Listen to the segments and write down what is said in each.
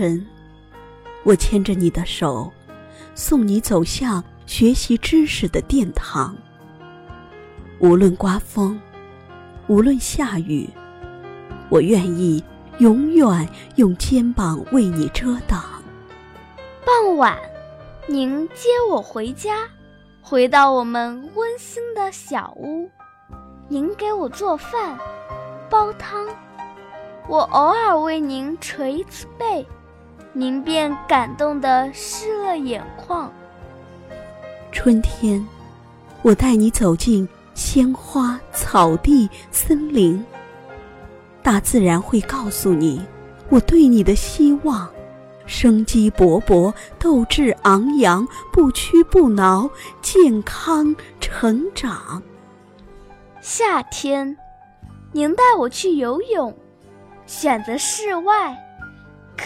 晨，我牵着你的手，送你走向学习知识的殿堂。无论刮风，无论下雨，我愿意永远用肩膀为你遮挡。傍晚，您接我回家，回到我们温馨的小屋，您给我做饭，煲汤。我偶尔为您捶一次背，您便感动得湿了眼眶。春天，我带你走进鲜花、草地、森林。大自然会告诉你，我对你的希望：生机勃勃，斗志昂扬，不屈不挠，健康成长。夏天，您带我去游泳。选择室外，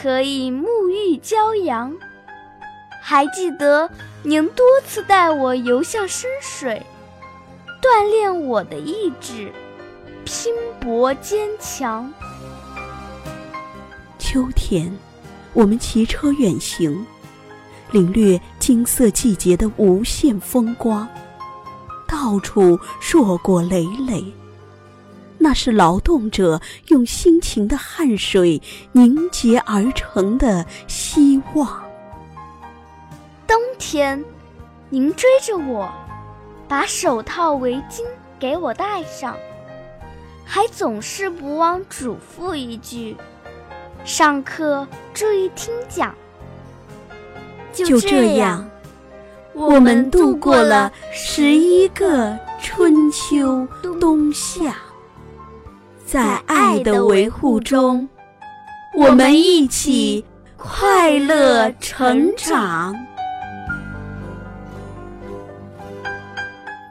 可以沐浴骄阳。还记得您多次带我游向深水，锻炼我的意志，拼搏坚强。秋天，我们骑车远行，领略金色季节的无限风光，到处硕果累累。那是劳动者用辛勤的汗水凝结而成的希望。冬天，您追着我，把手套、围巾给我戴上，还总是不忘嘱咐一句：“上课注意听讲。”就这样，我们度过了十一个春秋冬夏。在爱的维护中，我们一起快乐成长。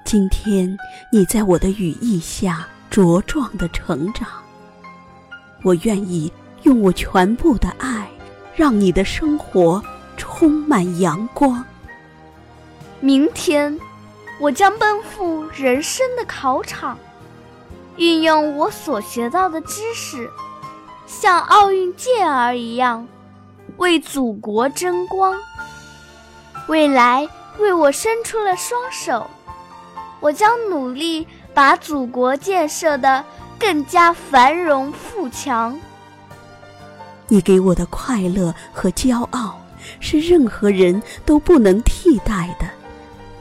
今天，你在我的羽翼下茁壮的成长。我愿意用我全部的爱，让你的生活充满阳光。明天，我将奔赴人生的考场。运用我所学到的知识，像奥运健儿一样，为祖国争光。未来为我伸出了双手，我将努力把祖国建设的更加繁荣富强。你给我的快乐和骄傲，是任何人都不能替代的。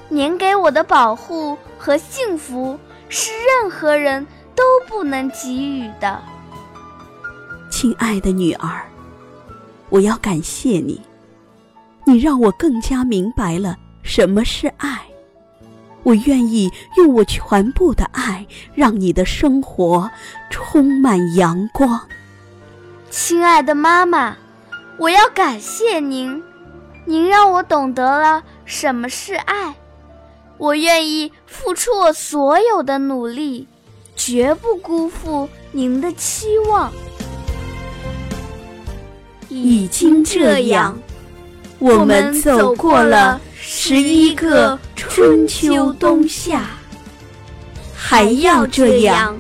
您给我的保护和幸福，是任何人。都不能给予的，亲爱的女儿，我要感谢你，你让我更加明白了什么是爱。我愿意用我全部的爱，让你的生活充满阳光。亲爱的妈妈，我要感谢您，您让我懂得了什么是爱。我愿意付出我所有的努力。绝不辜负您的期望。已经这样，我们走过了十一个春秋冬夏，还要这样，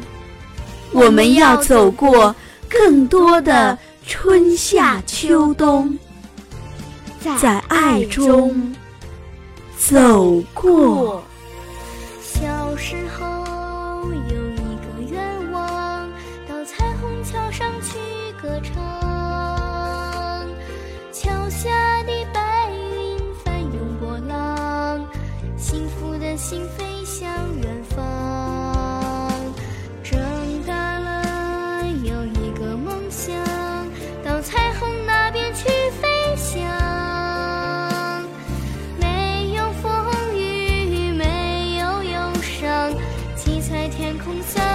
我们要走过更多的春夏秋冬，在爱中走过。小时候。歌心飞向远方长大了有一个梦想到彩虹那边去飞翔没有风雨没有忧伤七彩天空在